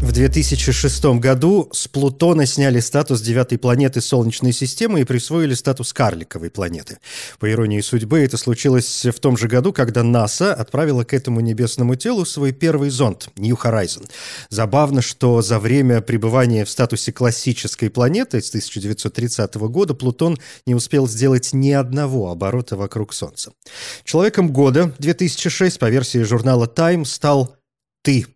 В 2006 году с Плутона сняли статус девятой планеты Солнечной системы и присвоили статус карликовой планеты. По иронии судьбы, это случилось в том же году, когда НАСА отправила к этому небесному телу свой первый зонд New Horizon. Забавно, что за время пребывания в статусе классической планеты с 1930 года Плутон не успел сделать ни одного оборота вокруг Солнца. Человеком года 2006 по версии журнала Time стал ты,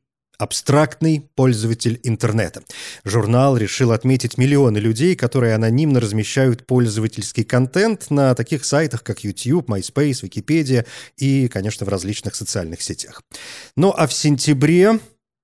абстрактный пользователь интернета. Журнал решил отметить миллионы людей, которые анонимно размещают пользовательский контент на таких сайтах, как YouTube, MySpace, Wikipedia и, конечно, в различных социальных сетях. Ну а в сентябре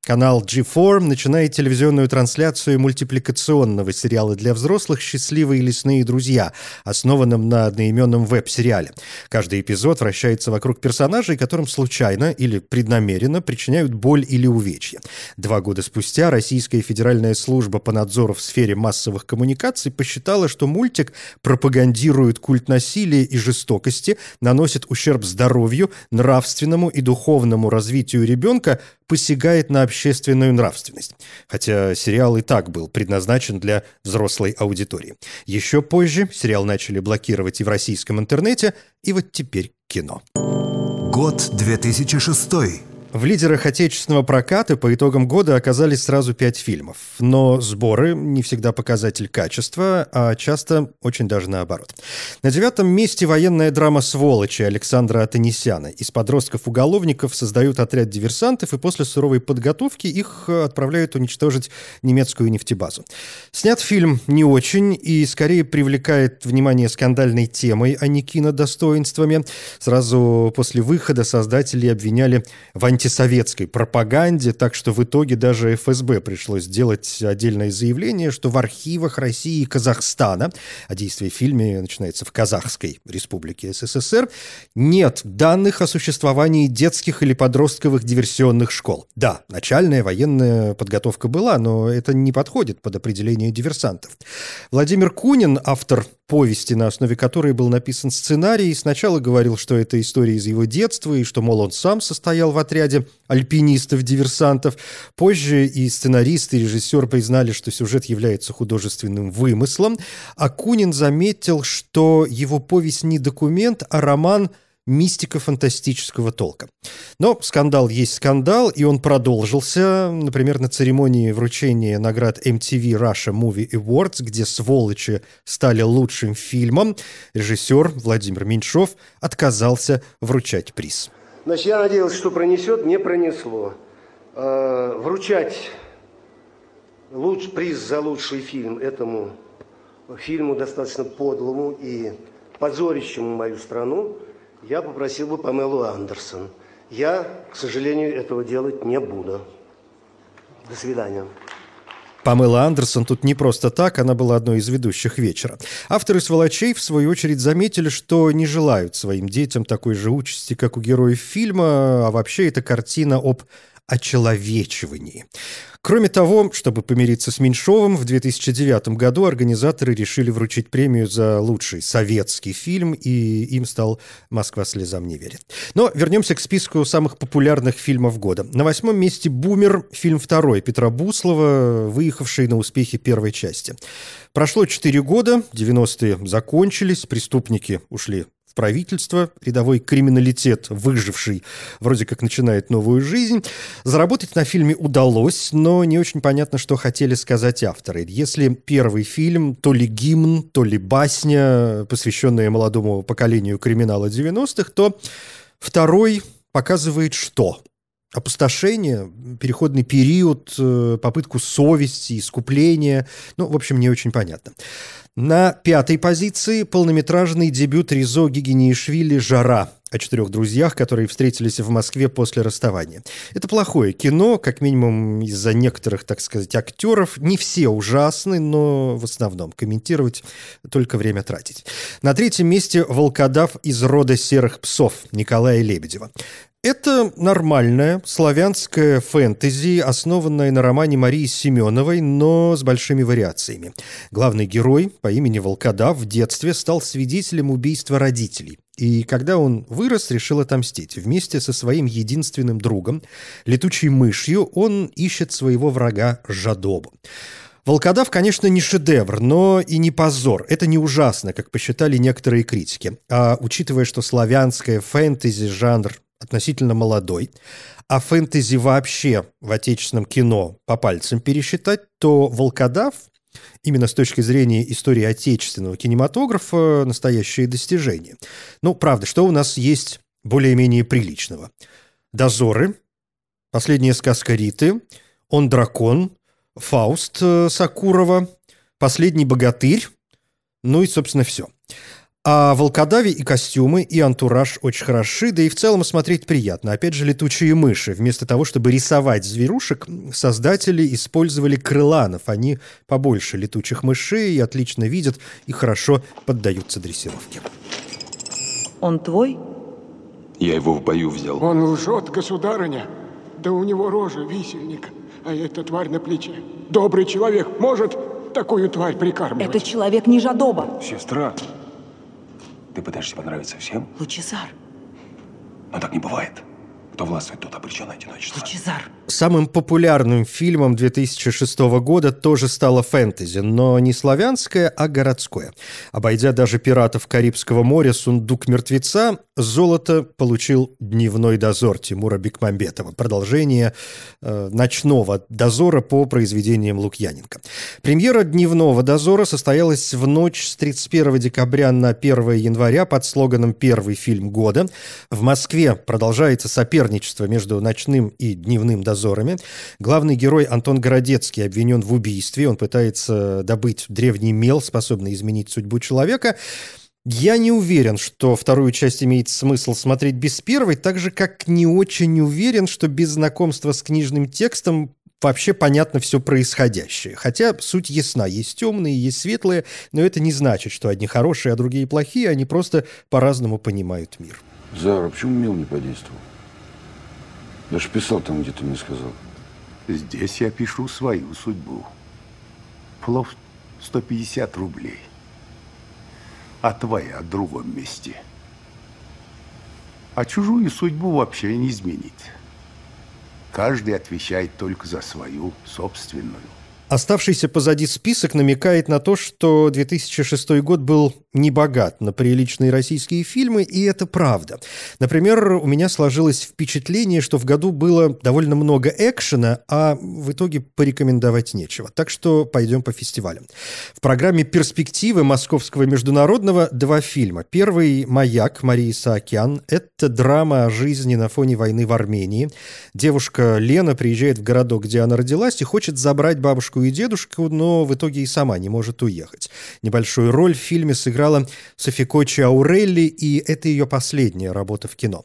Канал G4 начинает телевизионную трансляцию мультипликационного сериала для взрослых «Счастливые лесные друзья», основанном на одноименном веб-сериале. Каждый эпизод вращается вокруг персонажей, которым случайно или преднамеренно причиняют боль или увечья. Два года спустя Российская федеральная служба по надзору в сфере массовых коммуникаций посчитала, что мультик пропагандирует культ насилия и жестокости, наносит ущерб здоровью, нравственному и духовному развитию ребенка, посягает на общественную нравственность. Хотя сериал и так был предназначен для взрослой аудитории. Еще позже сериал начали блокировать и в российском интернете, и вот теперь кино. Год 2006. В лидерах отечественного проката по итогам года оказались сразу пять фильмов. Но сборы не всегда показатель качества, а часто очень даже наоборот. На девятом месте военная драма «Сволочи» Александра Атанесяна. Из подростков-уголовников создают отряд диверсантов, и после суровой подготовки их отправляют уничтожить немецкую нефтебазу. Снят фильм не очень и скорее привлекает внимание скандальной темой, а не кинодостоинствами. Сразу после выхода создатели обвиняли в анти антисоветской пропаганде, так что в итоге даже ФСБ пришлось сделать отдельное заявление, что в архивах России и Казахстана, а действие в фильме начинается в Казахской республике СССР, нет данных о существовании детских или подростковых диверсионных школ. Да, начальная военная подготовка была, но это не подходит под определение диверсантов. Владимир Кунин, автор повести, на основе которой был написан сценарий, сначала говорил, что это история из его детства, и что, мол, он сам состоял в отряде альпинистов-диверсантов. Позже и сценарист, и режиссер признали, что сюжет является художественным вымыслом. А Кунин заметил, что его повесть не документ, а роман – мистика фантастического толка. Но скандал есть скандал, и он продолжился, например, на церемонии вручения наград MTV Russia Movie Awards, где «Сволочи» стали лучшим фильмом. Режиссер Владимир Меньшов отказался вручать приз. Значит, я надеялся, что пронесет, не пронесло. Э, вручать луч, приз за лучший фильм этому фильму достаточно подлому и позорящему мою страну – я попросил бы Памелу Андерсон. Я, к сожалению, этого делать не буду. До свидания. Памела Андерсон тут не просто так, она была одной из ведущих вечера. Авторы «Сволочей» в свою очередь заметили, что не желают своим детям такой же участи, как у героев фильма, а вообще это картина об очеловечивании. Кроме того, чтобы помириться с Меньшовым, в 2009 году организаторы решили вручить премию за лучший советский фильм, и им стал «Москва слезам не верит». Но вернемся к списку самых популярных фильмов года. На восьмом месте «Бумер», фильм второй Петра Буслова, выехавший на успехи первой части. Прошло четыре года, 90-е закончились, преступники ушли правительство, рядовой криминалитет, выживший, вроде как начинает новую жизнь. Заработать на фильме удалось, но не очень понятно, что хотели сказать авторы. Если первый фильм то ли гимн, то ли басня, посвященная молодому поколению криминала 90-х, то второй показывает что? опустошение, переходный период, э, попытку совести, искупления. Ну, в общем, не очень понятно. На пятой позиции полнометражный дебют Ризо Гигинишвили «Жара» о четырех друзьях, которые встретились в Москве после расставания. Это плохое кино, как минимум из-за некоторых, так сказать, актеров. Не все ужасны, но в основном комментировать только время тратить. На третьем месте «Волкодав из рода серых псов» Николая Лебедева. Это нормальная славянская фэнтези, основанная на романе Марии Семеновой, но с большими вариациями. Главный герой по имени Волкодав в детстве стал свидетелем убийства родителей. И когда он вырос, решил отомстить. Вместе со своим единственным другом, летучей мышью, он ищет своего врага Жадобу. «Волкодав», конечно, не шедевр, но и не позор. Это не ужасно, как посчитали некоторые критики. А учитывая, что славянская фэнтези жанр относительно молодой, а фэнтези вообще в отечественном кино по пальцам пересчитать, то «Волкодав» именно с точки зрения истории отечественного кинематографа настоящее достижение. Ну, правда, что у нас есть более-менее приличного? «Дозоры», «Последняя сказка Риты», «Он дракон», «Фауст» э, Сакурова, «Последний богатырь», ну и, собственно, все. А волкодави и костюмы, и антураж очень хороши, да и в целом смотреть приятно. Опять же, летучие мыши. Вместо того, чтобы рисовать зверушек, создатели использовали крыланов. Они побольше летучих мышей и отлично видят и хорошо поддаются дрессировке. Он твой? Я его в бою взял. Он лжет, государыня. Да у него рожа висельник, а эта тварь на плече. Добрый человек может такую тварь прикармливать? Это человек не жадоба. Сестра, ты пытаешься понравиться всем? Лучезар. Но так не бывает. Кто властвует, тот обречен на одиночество. Лучезар. Самым популярным фильмом 2006 года тоже стало фэнтези, но не славянское, а городское. Обойдя даже «Пиратов Карибского моря», «Сундук мертвеца», золото получил «Дневной дозор» Тимура Бекмамбетова. Продолжение э, «Ночного дозора» по произведениям Лукьяненко. Премьера «Дневного дозора» состоялась в ночь с 31 декабря на 1 января под слоганом «Первый фильм года». В Москве продолжается соперничество между ночным и дневным дозорами. Главный герой Антон Городецкий обвинен в убийстве. Он пытается добыть древний мел, способный изменить судьбу человека. Я не уверен, что вторую часть имеет смысл смотреть без первой, так же, как не очень уверен, что без знакомства с книжным текстом вообще понятно все происходящее. Хотя суть ясна. Есть темные, есть светлые, но это не значит, что одни хорошие, а другие плохие. Они просто по-разному понимают мир. Зара, почему мел не подействовал? Я же писал там, где ты мне сказал. Здесь я пишу свою судьбу. Плов 150 рублей. А твоя в другом месте. А чужую судьбу вообще не изменить. Каждый отвечает только за свою собственную. Оставшийся позади список намекает на то, что 2006 год был не богат на приличные российские фильмы, и это правда. Например, у меня сложилось впечатление, что в году было довольно много экшена, а в итоге порекомендовать нечего. Так что пойдем по фестивалям. В программе «Перспективы» Московского международного два фильма. Первый «Маяк» Марии Саакян. Это драма о жизни на фоне войны в Армении. Девушка Лена приезжает в городок, где она родилась, и хочет забрать бабушку бабушку и дедушку, но в итоге и сама не может уехать. Небольшую роль в фильме сыграла Софикочи Аурелли, и это ее последняя работа в кино.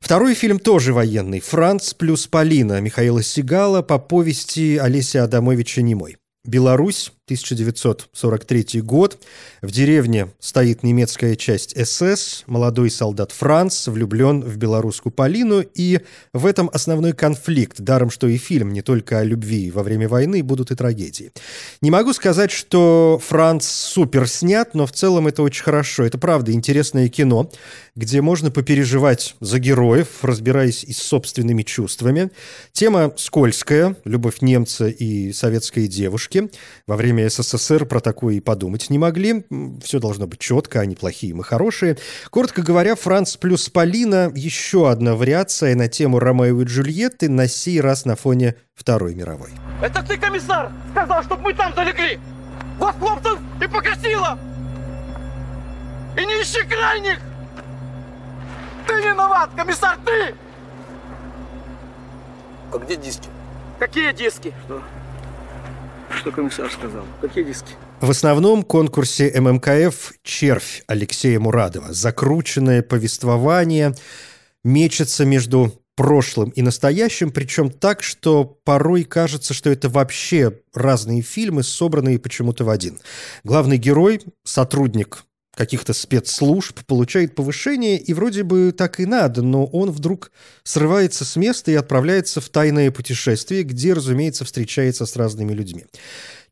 Второй фильм тоже военный «Франц плюс Полина» Михаила Сигала по повести Олеся Адамовича «Немой». Беларусь, 1943 год. В деревне стоит немецкая часть СС. Молодой солдат Франц влюблен в белорусскую Полину. И в этом основной конфликт. Даром, что и фильм не только о любви во время войны, будут и трагедии. Не могу сказать, что Франц супер снят, но в целом это очень хорошо. Это правда интересное кино, где можно попереживать за героев, разбираясь и с собственными чувствами. Тема скользкая. Любовь немца и советской девушки. Во время время СССР про такое и подумать не могли. Все должно быть четко, они плохие, мы хорошие. Коротко говоря, Франц плюс Полина – еще одна вариация на тему Ромео и Джульетты, на сей раз на фоне Второй мировой. Это ты, комиссар, сказал, чтобы мы там залегли! Вас, хлопцев, и покосило! И не ищи крайних! Ты виноват, комиссар, ты! А где диски? Какие диски? Что? Что комиссар сказал? Какие диски? В основном конкурсе ММКФ «Червь» Алексея Мурадова. Закрученное повествование мечется между прошлым и настоящим, причем так, что порой кажется, что это вообще разные фильмы, собранные почему-то в один. Главный герой – сотрудник каких-то спецслужб, получает повышение, и вроде бы так и надо, но он вдруг срывается с места и отправляется в тайное путешествие, где, разумеется, встречается с разными людьми.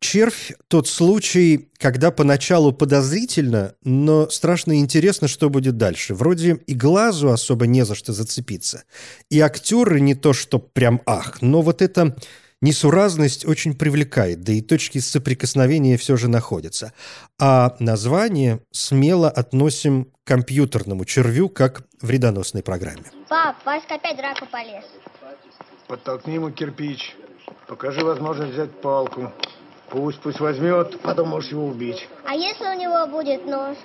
«Червь» — тот случай, когда поначалу подозрительно, но страшно интересно, что будет дальше. Вроде и глазу особо не за что зацепиться. И актеры не то что прям ах, но вот это Несуразность очень привлекает, да и точки соприкосновения все же находятся. А название смело относим к компьютерному червю, как в вредоносной программе. Пап, Васька опять драку полез. Подтолкни ему кирпич. Покажи возможность взять палку. Пусть, пусть возьмет, потом можешь его убить. А если у него будет нож?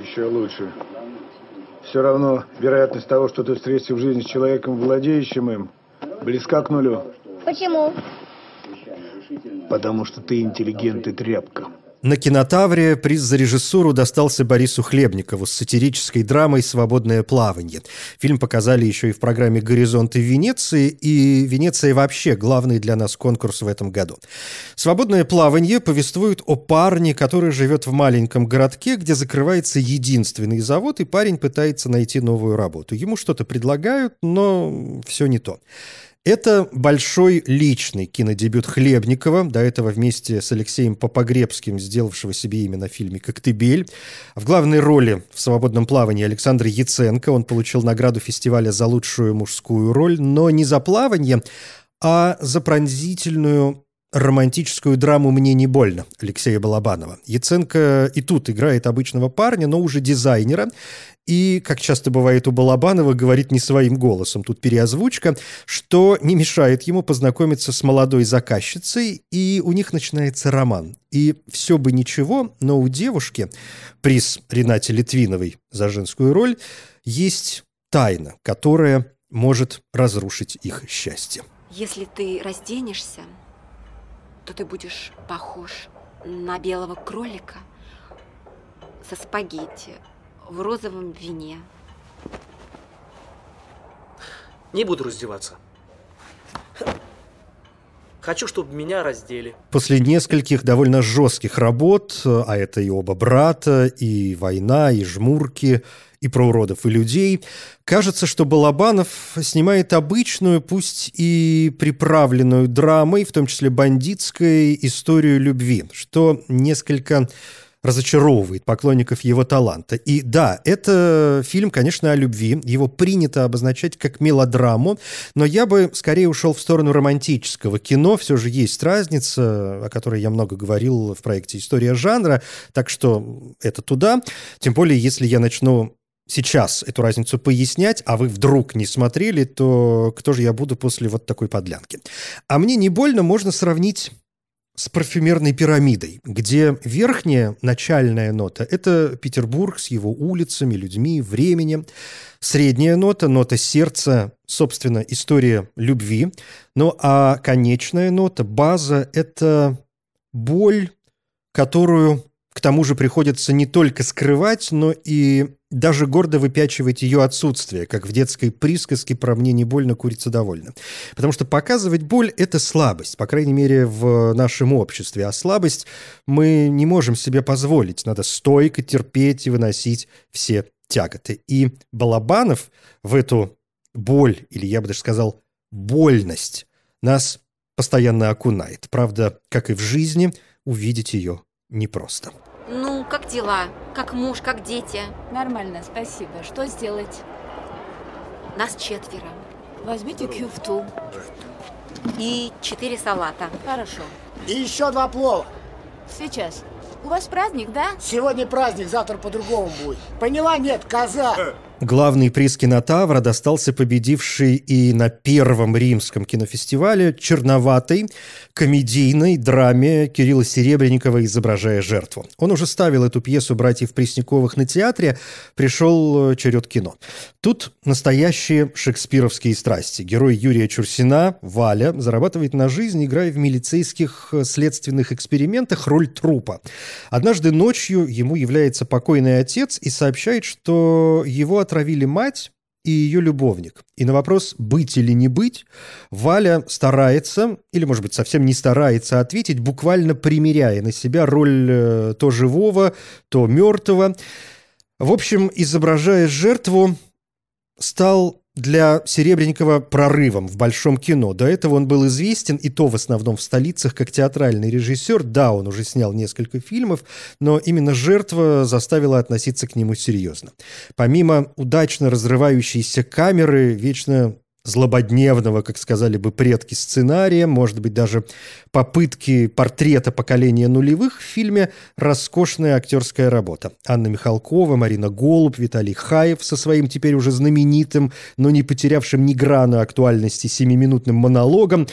Еще лучше. Все равно вероятность того, что ты встретишься в жизни с человеком, владеющим им, близка к нулю. Почему? Потому что ты интеллигент и тряпка. На кинотавре приз за режиссуру достался Борису Хлебникову с сатирической драмой «Свободное плавание». Фильм показали еще и в программе «Горизонты Венеции», и Венеция вообще главный для нас конкурс в этом году. «Свободное плавание» повествует о парне, который живет в маленьком городке, где закрывается единственный завод, и парень пытается найти новую работу. Ему что-то предлагают, но все не то. Это большой личный кинодебют Хлебникова, до этого вместе с Алексеем Попогребским, сделавшего себе имя на фильме «Коктебель». В главной роли в «Свободном плавании» Александр Яценко. Он получил награду фестиваля за лучшую мужскую роль, но не за плавание, а за пронзительную романтическую драму «Мне не больно» Алексея Балабанова. Яценко и тут играет обычного парня, но уже дизайнера, и, как часто бывает у Балабанова, говорит не своим голосом, тут переозвучка, что не мешает ему познакомиться с молодой заказчицей, и у них начинается роман. И все бы ничего, но у девушки, приз Ренате Литвиновой за женскую роль, есть тайна, которая может разрушить их счастье. Если ты разденешься, то ты будешь похож на белого кролика со спагетти в розовом вине. Не буду раздеваться. Хочу, чтобы меня раздели. После нескольких довольно жестких работ, а это и оба брата, и война, и жмурки, и про уродов, и людей, кажется, что Балабанов снимает обычную, пусть и приправленную драмой, в том числе бандитской, историю любви, что несколько разочаровывает поклонников его таланта. И да, это фильм, конечно, о любви. Его принято обозначать как мелодраму, но я бы скорее ушел в сторону романтического кино. Все же есть разница, о которой я много говорил в проекте «История жанра», так что это туда. Тем более, если я начну сейчас эту разницу пояснять, а вы вдруг не смотрели, то кто же я буду после вот такой подлянки? А мне не больно можно сравнить с парфюмерной пирамидой, где верхняя начальная нота – это Петербург с его улицами, людьми, временем. Средняя нота – нота сердца, собственно, история любви. Ну а конечная нота, база – это боль, которую к тому же приходится не только скрывать, но и даже гордо выпячивать ее отсутствие, как в детской присказке про «мне не больно, курица довольна». Потому что показывать боль – это слабость, по крайней мере, в нашем обществе. А слабость мы не можем себе позволить. Надо стойко терпеть и выносить все тяготы. И Балабанов в эту боль, или я бы даже сказал, больность, нас постоянно окунает. Правда, как и в жизни, увидеть ее непросто. Ну, как дела? Как муж, как дети? Нормально, спасибо. Что сделать? Нас четверо. Возьмите кюфту. И четыре салата. Хорошо. И еще два плова. Сейчас. У вас праздник, да? Сегодня праздник, завтра по-другому будет. Поняла? Нет, коза. Главный приз кинотавра достался победившей и на первом римском кинофестивале черноватой комедийной драме Кирилла Серебренникова «Изображая жертву». Он уже ставил эту пьесу братьев Пресняковых на театре, пришел э, черед кино. Тут настоящие шекспировские страсти. Герой Юрия Чурсина, Валя, зарабатывает на жизнь, играя в милицейских э, следственных экспериментах роль трупа. Однажды ночью ему является покойный отец и сообщает, что его от отравили мать, и ее любовник. И на вопрос «быть или не быть» Валя старается, или, может быть, совсем не старается ответить, буквально примеряя на себя роль э, то живого, то мертвого. В общем, изображая жертву, стал для Серебренникова прорывом в большом кино. До этого он был известен, и то в основном в столицах, как театральный режиссер. Да, он уже снял несколько фильмов, но именно жертва заставила относиться к нему серьезно. Помимо удачно разрывающейся камеры, вечно злободневного, как сказали бы предки, сценария, может быть, даже попытки портрета поколения нулевых в фильме «Роскошная актерская работа». Анна Михалкова, Марина Голуб, Виталий Хаев со своим теперь уже знаменитым, но не потерявшим ни грана актуальности семиминутным монологом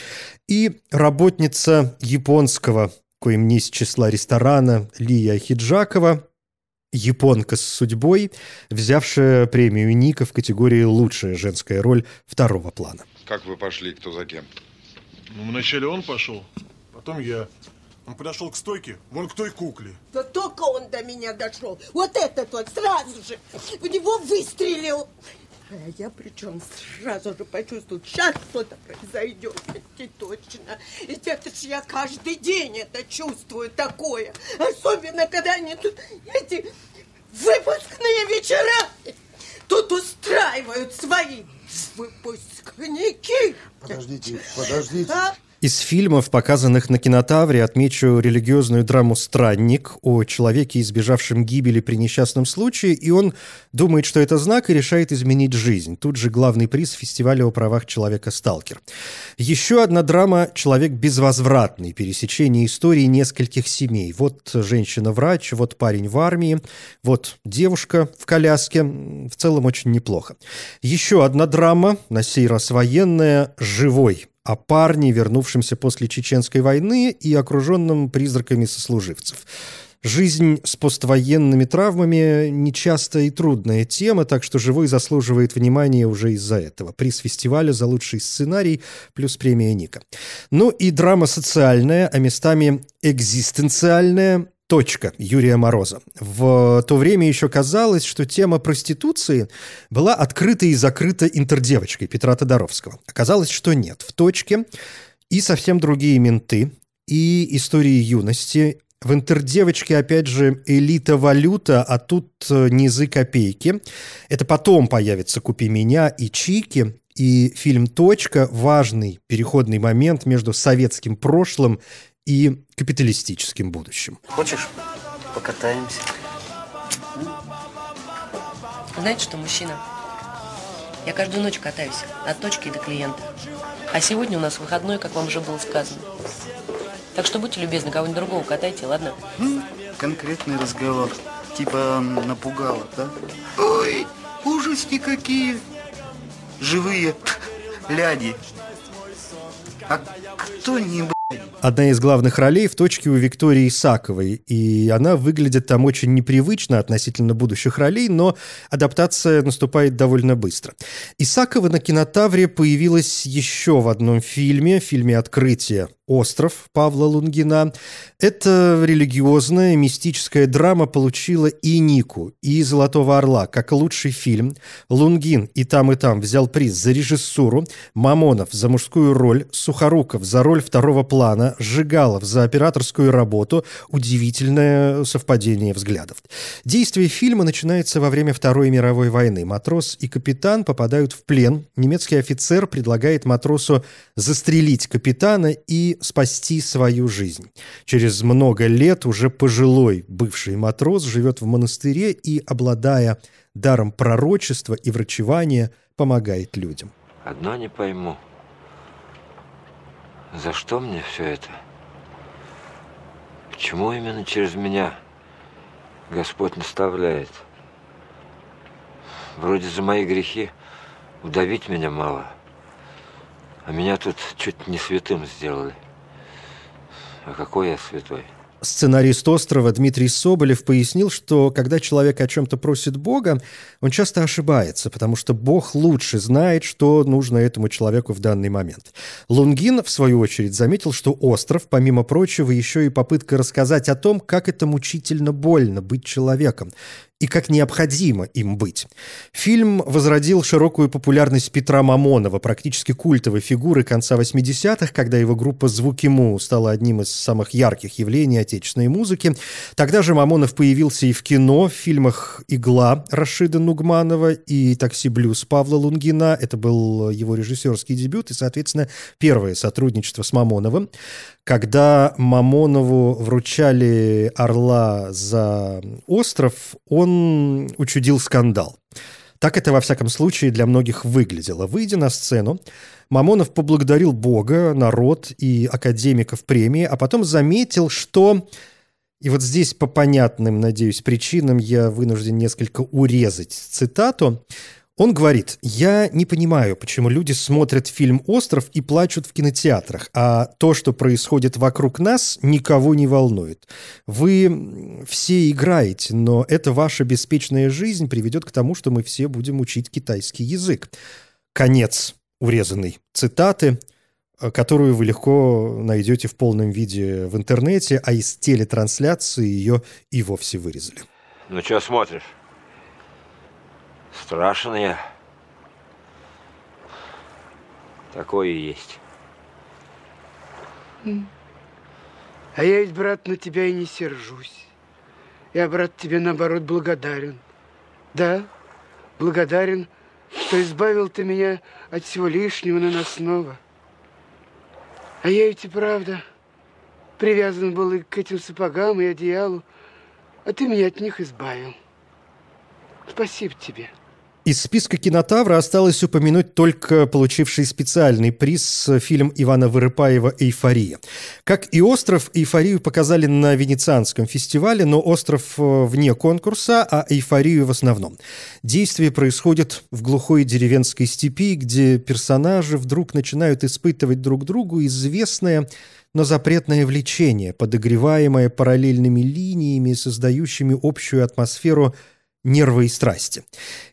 и работница японского коим не из числа ресторана Лия Хиджакова, японка с судьбой, взявшая премию Ника в категории «Лучшая женская роль второго плана». Как вы пошли, кто за кем? Ну, вначале он пошел, потом я. Он подошел к стойке, вон к той кукле. Да только он до меня дошел. Вот этот вот сразу же в него выстрелил. А я причем сразу же почувствовал, сейчас что-то произойдет, ведь точно. Ведь это ж я каждый день это чувствую такое. Особенно, когда они тут эти выпускные вечера тут устраивают свои выпускники. Подождите, подождите. А? Из фильмов, показанных на кинотавре, отмечу религиозную драму «Странник» о человеке, избежавшем гибели при несчастном случае, и он думает, что это знак, и решает изменить жизнь. Тут же главный приз фестиваля о правах человека «Сталкер». Еще одна драма «Человек безвозвратный», пересечение истории нескольких семей. Вот женщина-врач, вот парень в армии, вот девушка в коляске. В целом очень неплохо. Еще одна драма, на сей раз военная, «Живой», о парне, вернувшемся после Чеченской войны и окруженном призраками сослуживцев. Жизнь с поствоенными травмами – нечастая и трудная тема, так что «Живой» заслуживает внимания уже из-за этого. Приз фестиваля за лучший сценарий плюс премия Ника. Ну и драма социальная, а местами экзистенциальная – Точка Юрия Мороза. В то время еще казалось, что тема проституции была открыта и закрыта интердевочкой Петра Тодоровского. Оказалось, что нет. В точке и совсем другие менты, и истории юности. В интердевочке, опять же, элита-валюта, а тут э, низы копейки. Это потом появится «Купи меня» и «Чики», и фильм «Точка» – важный переходный момент между советским прошлым и капиталистическим будущим. Хочешь, покатаемся? Знаете что, мужчина? Я каждую ночь катаюсь от точки до клиента. А сегодня у нас выходной, как вам уже было сказано. Так что будьте любезны, кого-нибудь другого катайте, ладно? Конкретный разговор. Типа напугало, да? Ой, ужаски какие! Живые ляди. А кто не Одна из главных ролей в точке у Виктории Исаковой, и она выглядит там очень непривычно относительно будущих ролей, но адаптация наступает довольно быстро. Исакова на кинотавре появилась еще в одном фильме, фильме «Открытие», «Остров» Павла Лунгина. Эта религиозная мистическая драма получила и Нику, и «Золотого орла» как лучший фильм. Лунгин и там, и там взял приз за режиссуру, Мамонов за мужскую роль, Сухоруков за роль второго плана, Жигалов за операторскую работу. Удивительное совпадение взглядов. Действие фильма начинается во время Второй мировой войны. Матрос и капитан попадают в плен. Немецкий офицер предлагает матросу застрелить капитана и спасти свою жизнь. Через много лет уже пожилой бывший матрос живет в монастыре и, обладая даром пророчества и врачевания, помогает людям. Одно не пойму. За что мне все это? Почему именно через меня Господь наставляет? Вроде за мои грехи удавить меня мало, а меня тут чуть не святым сделали. А какой я святой? Сценарист «Острова» Дмитрий Соболев пояснил, что когда человек о чем-то просит Бога, он часто ошибается, потому что Бог лучше знает, что нужно этому человеку в данный момент. Лунгин, в свою очередь, заметил, что «Остров», помимо прочего, еще и попытка рассказать о том, как это мучительно больно быть человеком. И как необходимо им быть. Фильм возродил широкую популярность Петра Мамонова, практически культовой фигуры конца 80-х, когда его группа «Звуки Му» стала одним из самых ярких явлений отечественной музыки. Тогда же Мамонов появился и в кино, в фильмах «Игла» Рашида Нугманова и «Такси Блюз» Павла Лунгина. Это был его режиссерский дебют и, соответственно, первое сотрудничество с Мамоновым. Когда Мамонову вручали «Орла» за остров, он учудил скандал. Так это, во всяком случае, для многих выглядело. Выйдя на сцену, Мамонов поблагодарил Бога, народ и академиков премии, а потом заметил, что... И вот здесь по понятным, надеюсь, причинам я вынужден несколько урезать цитату. Он говорит, я не понимаю, почему люди смотрят фильм «Остров» и плачут в кинотеатрах, а то, что происходит вокруг нас, никого не волнует. Вы все играете, но эта ваша беспечная жизнь приведет к тому, что мы все будем учить китайский язык. Конец урезанной цитаты, которую вы легко найдете в полном виде в интернете, а из телетрансляции ее и вовсе вырезали. Ну, что смотришь? Страшен я. Такое есть. А я ведь, брат, на тебя и не сержусь. Я, брат, тебе, наоборот, благодарен. Да, благодарен, что избавил ты меня от всего лишнего наносного. А я ведь и правда привязан был и к этим сапогам, и одеялу, а ты меня от них избавил. Спасибо тебе. Из списка кинотавра осталось упомянуть только получивший специальный приз фильм Ивана Вырыпаева «Эйфория». Как и «Остров», «Эйфорию» показали на Венецианском фестивале, но «Остров» вне конкурса, а «Эйфорию» в основном. Действие происходит в глухой деревенской степи, где персонажи вдруг начинают испытывать друг другу известное но запретное влечение, подогреваемое параллельными линиями, создающими общую атмосферу нервы и страсти.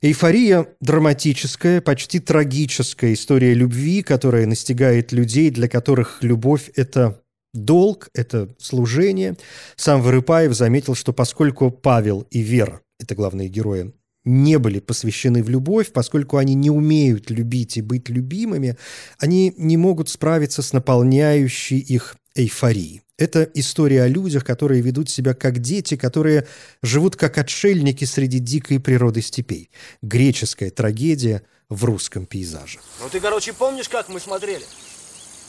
Эйфория – драматическая, почти трагическая история любви, которая настигает людей, для которых любовь – это долг, это служение. Сам Вырыпаев заметил, что поскольку Павел и Вера – это главные герои, не были посвящены в любовь, поскольку они не умеют любить и быть любимыми, они не могут справиться с наполняющей их эйфорией. Это история о людях, которые ведут себя как дети, которые живут как отшельники среди дикой природы степей. Греческая трагедия в русском пейзаже. Ну ты, короче, помнишь, как мы смотрели?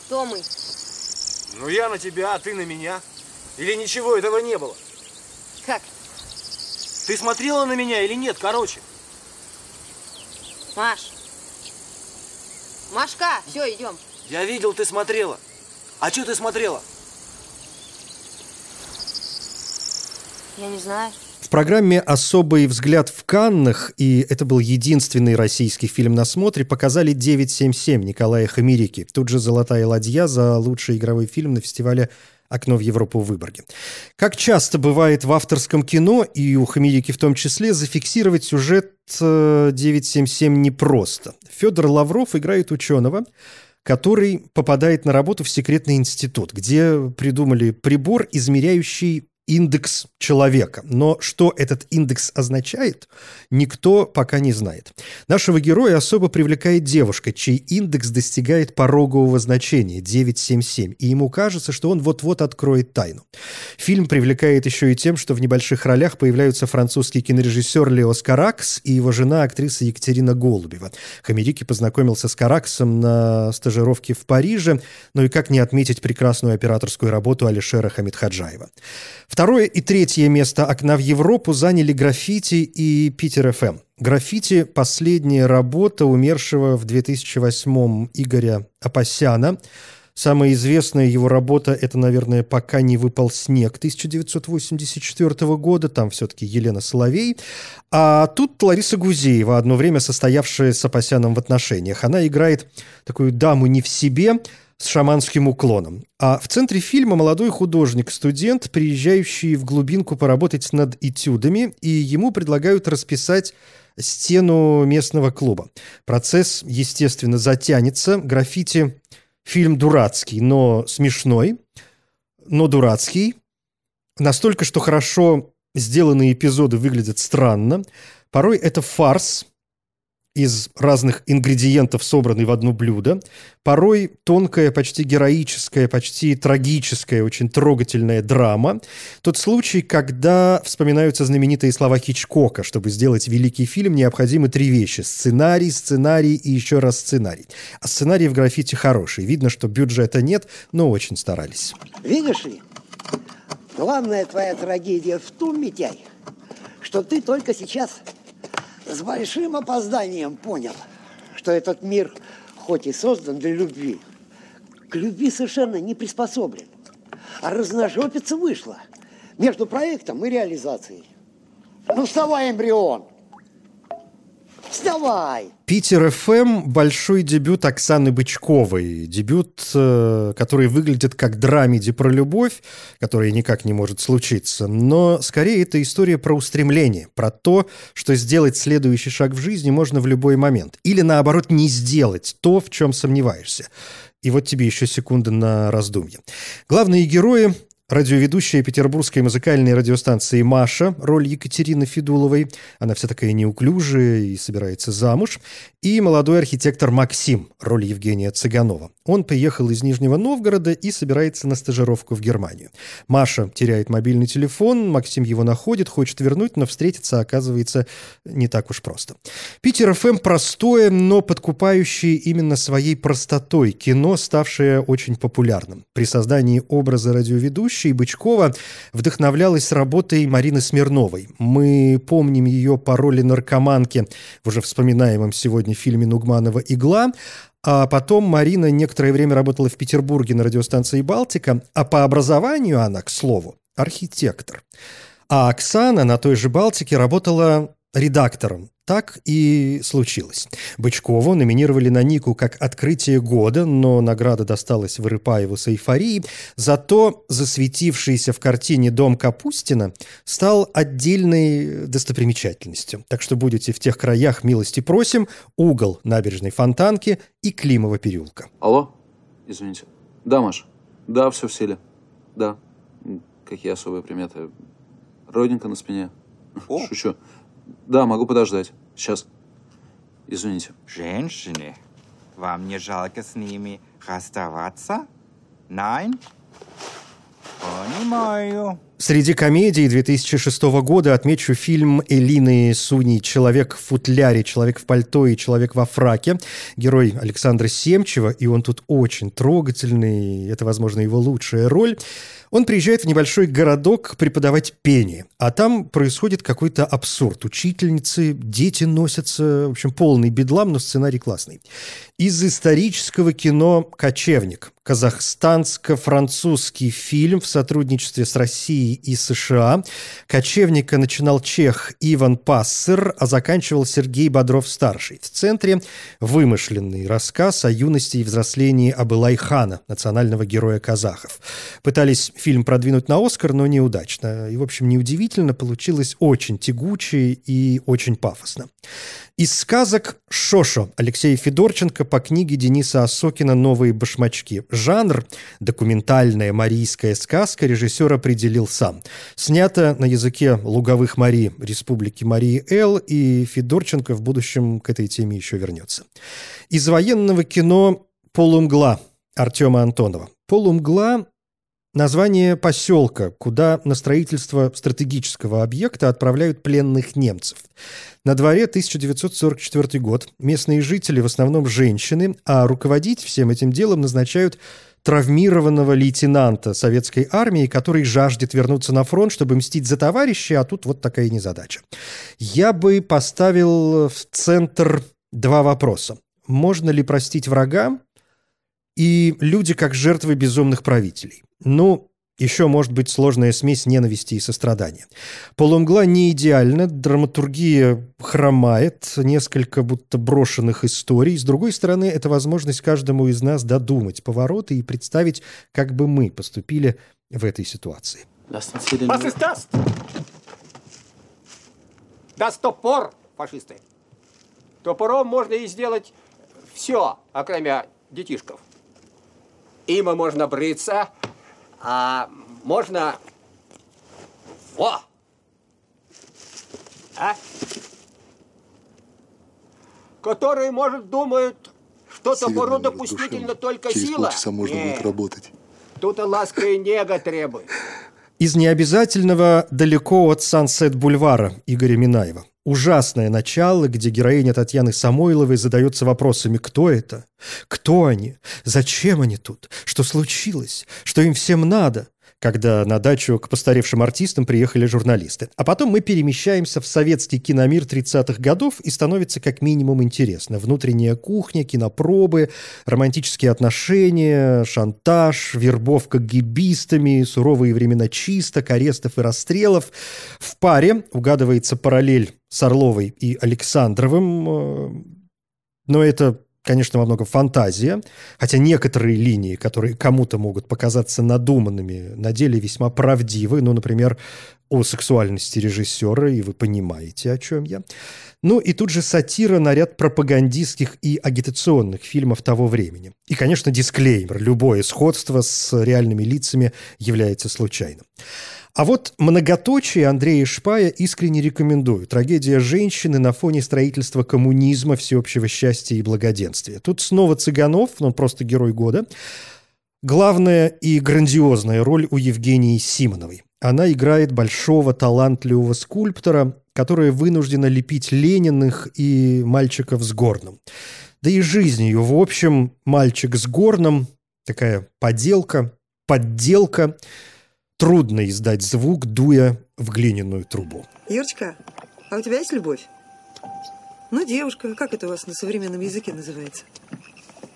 Кто мы? Ну я на тебя, а ты на меня. Или ничего этого не было? Как? Ты смотрела на меня или нет, короче? Маш. Машка, все, идем. Я видел, ты смотрела. А что ты смотрела? Я не знаю. В программе «Особый взгляд в Каннах», и это был единственный российский фильм на смотре, показали «977» Николая Хамерики. Тут же «Золотая ладья» за лучший игровой фильм на фестивале «Окно в Европу» в Выборге. Как часто бывает в авторском кино, и у Хамерики в том числе, зафиксировать сюжет 977 непросто. Федор Лавров играет ученого, который попадает на работу в секретный институт, где придумали прибор, измеряющий индекс человека. Но что этот индекс означает, никто пока не знает. Нашего героя особо привлекает девушка, чей индекс достигает порогового значения 977, и ему кажется, что он вот-вот откроет тайну. Фильм привлекает еще и тем, что в небольших ролях появляются французский кинорежиссер Леос Каракс и его жена, актриса Екатерина Голубева. Хамерики познакомился с Караксом на стажировке в Париже, но и как не отметить прекрасную операторскую работу Алишера Хамидхаджаева. Второе и третье место «Окна в Европу» заняли «Граффити» и «Питер ФМ». «Граффити» – последняя работа умершего в 2008-м Игоря Апасяна. Самая известная его работа – это, наверное, «Пока не выпал снег» 1984 года. Там все-таки Елена Соловей. А тут Лариса Гузеева, одно время состоявшая с Апасяном в отношениях. Она играет такую даму не в себе – с шаманским уклоном. А в центре фильма молодой художник-студент, приезжающий в глубинку поработать над этюдами, и ему предлагают расписать стену местного клуба. Процесс, естественно, затянется. Граффити – фильм дурацкий, но смешной, но дурацкий. Настолько, что хорошо сделанные эпизоды выглядят странно, порой это фарс, из разных ингредиентов, собранный в одно блюдо. Порой тонкая, почти героическая, почти трагическая, очень трогательная драма. Тот случай, когда вспоминаются знаменитые слова Хичкока. Чтобы сделать великий фильм, необходимы три вещи. Сценарий, сценарий и еще раз сценарий. А сценарий в граффити хороший. Видно, что бюджета нет, но очень старались. Видишь ли, главная твоя трагедия в том, Митяй, что ты только сейчас с большим опозданием понял, что этот мир, хоть и создан для любви, к любви совершенно не приспособлен. А разножопица вышла между проектом и реализацией. Ну, вставай, эмбрион! Вставай! Питер ФМ – большой дебют Оксаны Бычковой. Дебют, э, который выглядит как драмеди про любовь, которая никак не может случиться. Но скорее это история про устремление, про то, что сделать следующий шаг в жизни можно в любой момент. Или наоборот, не сделать то, в чем сомневаешься. И вот тебе еще секунда на раздумье. Главные герои Радиоведущая петербургской музыкальной радиостанции «Маша», роль Екатерины Федуловой, она вся такая неуклюжая и собирается замуж, и молодой архитектор Максим, роль Евгения Цыганова. Он приехал из Нижнего Новгорода и собирается на стажировку в Германию. Маша теряет мобильный телефон, Максим его находит, хочет вернуть, но встретиться оказывается не так уж просто. Питер ФМ простое, но подкупающее именно своей простотой кино, ставшее очень популярным. При создании образа радиоведущей ведущей Бычкова вдохновлялась работой Марины Смирновой. Мы помним ее по роли наркоманки в уже вспоминаемом сегодня фильме Нугманова «Игла», а потом Марина некоторое время работала в Петербурге на радиостанции «Балтика», а по образованию она, к слову, архитектор. А Оксана на той же «Балтике» работала редактором так и случилось. Бычкову номинировали на Нику как «Открытие года», но награда досталась Вырыпаеву с эйфорией. Зато засветившийся в картине «Дом Капустина» стал отдельной достопримечательностью. Так что будете в тех краях, милости просим, угол набережной Фонтанки и Климова переулка. Алло? Извините. Да, Маш? Да, все в силе. Да. Какие особые приметы? Родинка на спине. О. Шучу. Да, могу подождать. Сейчас. Извините. Женщины, вам не жалко с ними расставаться? Nein? Понимаю. Среди комедий 2006 года отмечу фильм Элины Суни «Человек в футляре», «Человек в пальто» и «Человек во фраке». Герой Александра Семчева, и он тут очень трогательный, это, возможно, его лучшая роль. Он приезжает в небольшой городок преподавать пение, а там происходит какой-то абсурд. Учительницы, дети носятся, в общем, полный бедлам, но сценарий классный. Из исторического кино «Кочевник» казахстанско-французский фильм в сотрудничестве с Россией и США. Кочевника начинал чех Иван Пассер, а заканчивал Сергей Бодров-старший. В центре вымышленный рассказ о юности и взрослении Абылай-хана, национального героя казахов. Пытались фильм продвинуть на Оскар, но неудачно. И, в общем, неудивительно, получилось очень тягуче и очень пафосно. Из сказок «Шошо» Алексея Федорченко по книге Дениса Осокина «Новые башмачки». Жанр – документальная марийская сказка, режиссер определил сам. Снято на языке луговых Мари Республики Марии Эл, и Федорченко в будущем к этой теме еще вернется. Из военного кино «Полумгла» Артема Антонова. «Полумгла» Название поселка, куда на строительство стратегического объекта отправляют пленных немцев. На дворе 1944 год. Местные жители, в основном женщины, а руководить всем этим делом назначают травмированного лейтенанта советской армии, который жаждет вернуться на фронт, чтобы мстить за товарища, а тут вот такая незадача. Я бы поставил в центр два вопроса. Можно ли простить врага? И люди как жертвы безумных правителей. Ну, еще может быть сложная смесь ненависти и сострадания. «Полумгла» не идеальна, драматургия хромает, несколько будто брошенных историй. С другой стороны, это возможность каждому из нас додумать повороты и представить, как бы мы поступили в этой ситуации. Was ist das? Топор, фашисты. Топором можно и сделать все, окромя детишков. Им можно бриться, а можно... О! а? Которые, может, думают, что топору допустительно только Через сила. полчаса можно Нет, будет работать. Тут и ласка и нега требует. Из необязательного далеко от Сансет-бульвара Игоря Минаева. Ужасное начало, где героиня Татьяны Самойловой задается вопросами «Кто это? Кто они? Зачем они тут? Что случилось? Что им всем надо?» Когда на дачу к постаревшим артистам приехали журналисты. А потом мы перемещаемся в советский киномир 30-х годов и становится как минимум интересно. Внутренняя кухня, кинопробы, романтические отношения, шантаж, вербовка гибистами, суровые времена чисток, арестов и расстрелов. В паре угадывается параллель с Орловой и Александровым, э, но это конечно, во многом фантазия, хотя некоторые линии, которые кому-то могут показаться надуманными, на деле весьма правдивы, ну, например, о сексуальности режиссера, и вы понимаете, о чем я. Ну и тут же сатира на ряд пропагандистских и агитационных фильмов того времени. И, конечно, дисклеймер. Любое сходство с реальными лицами является случайным. А вот многоточие Андрея Шпая искренне рекомендую. Трагедия женщины на фоне строительства коммунизма, всеобщего счастья и благоденствия. Тут снова Цыганов, он просто герой года. Главная и грандиозная роль у Евгении Симоновой. Она играет большого талантливого скульптора, которая вынуждена лепить Лениных и мальчиков с горном. Да и жизнь ее, в общем, мальчик с горном, такая поделка, подделка – Трудно издать звук, дуя в глиняную трубу. Юрочка, а у тебя есть любовь? Ну, девушка, как это у вас на современном языке называется?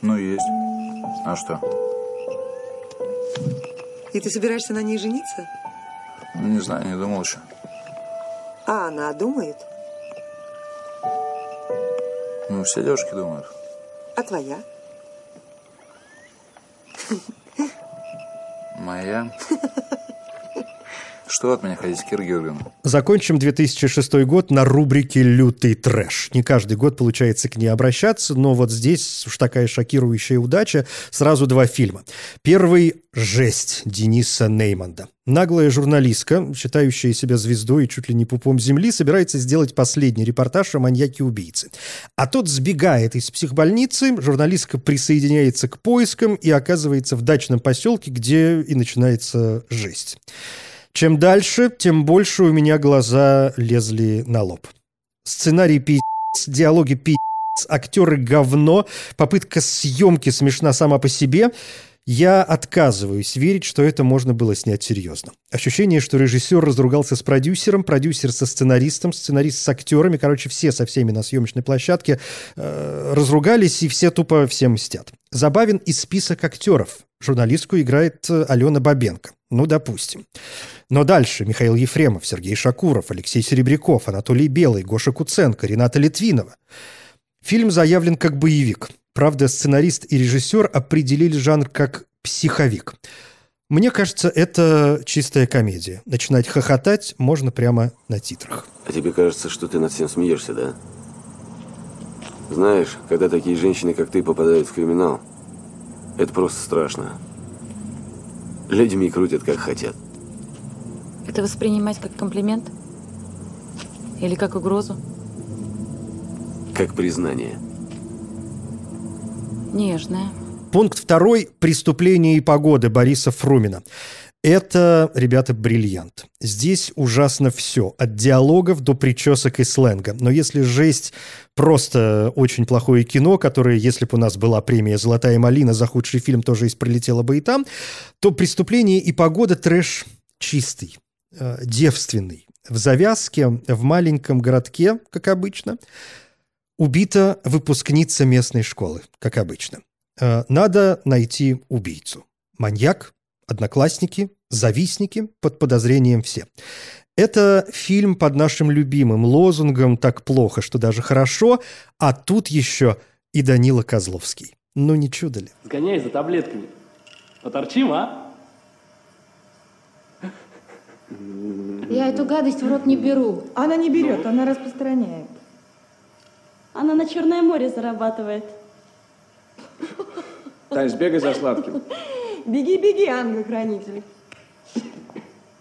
Ну, есть. А что? И ты собираешься на ней жениться? Ну, не знаю, не думал еще. А она думает? Ну, все девушки думают. А твоя? Моя? Что от меня хотите, Кир Георгиевна? Закончим 2006 год на рубрике «Лютый трэш». Не каждый год получается к ней обращаться, но вот здесь уж такая шокирующая удача. Сразу два фильма. Первый – «Жесть» Дениса Нейманда. Наглая журналистка, считающая себя звездой и чуть ли не пупом земли, собирается сделать последний репортаж о маньяке-убийце. А тот сбегает из психбольницы, журналистка присоединяется к поискам и оказывается в дачном поселке, где и начинается жесть. Чем дальше, тем больше у меня глаза лезли на лоб. Сценарий пи***ц, диалоги пи***ц, актеры говно, попытка съемки смешна сама по себе. Я отказываюсь верить, что это можно было снять серьезно. Ощущение, что режиссер разругался с продюсером, продюсер со сценаристом, сценарист с актерами, короче, все со всеми на съемочной площадке э, разругались, и все тупо всем мстят. Забавен и список актеров. Журналистку играет э, Алена Бабенко. Ну, допустим. Но дальше Михаил Ефремов, Сергей Шакуров, Алексей Серебряков, Анатолий Белый, Гоша Куценко, Рената Литвинова. Фильм заявлен как боевик. Правда, сценарист и режиссер определили жанр как психовик. Мне кажется, это чистая комедия. Начинать хохотать можно прямо на титрах. А тебе кажется, что ты над всем смеешься, да? Знаешь, когда такие женщины, как ты, попадают в криминал, это просто страшно. Людьми крутят, как хотят. Это воспринимать как комплимент? Или как угрозу? Как признание. Нежная. Пункт второй – «Преступление и погоды» Бориса Фрумина. Это, ребята, бриллиант. Здесь ужасно все, от диалогов до причесок и сленга. Но если жесть просто очень плохое кино, которое, если бы у нас была премия «Золотая малина» за худший фильм, тоже из пролетело бы и там, то «Преступление и погода» трэш чистый, э, девственный. В завязке, в маленьком городке, как обычно, убита выпускница местной школы, как обычно. Э, надо найти убийцу. Маньяк, одноклассники, завистники, под подозрением все. Это фильм под нашим любимым лозунгом «Так плохо, что даже хорошо», а тут еще и Данила Козловский. Ну не чудо ли? Сгоняй за таблетками. Поторчим, а? Я эту гадость в рот не беру. Она не берет, она распространяет. Она на Черное море зарабатывает. Тань, сбегай за сладким. Беги, беги, ангел-хранитель.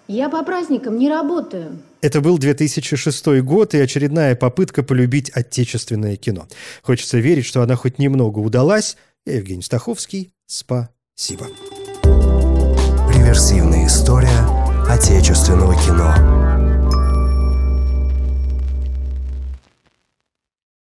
Я по праздникам не работаю. Это был 2006 год и очередная попытка полюбить отечественное кино. Хочется верить, что она хоть немного удалась. Я Евгений Стаховский. Спасибо. Реверсивная история отечественного кино.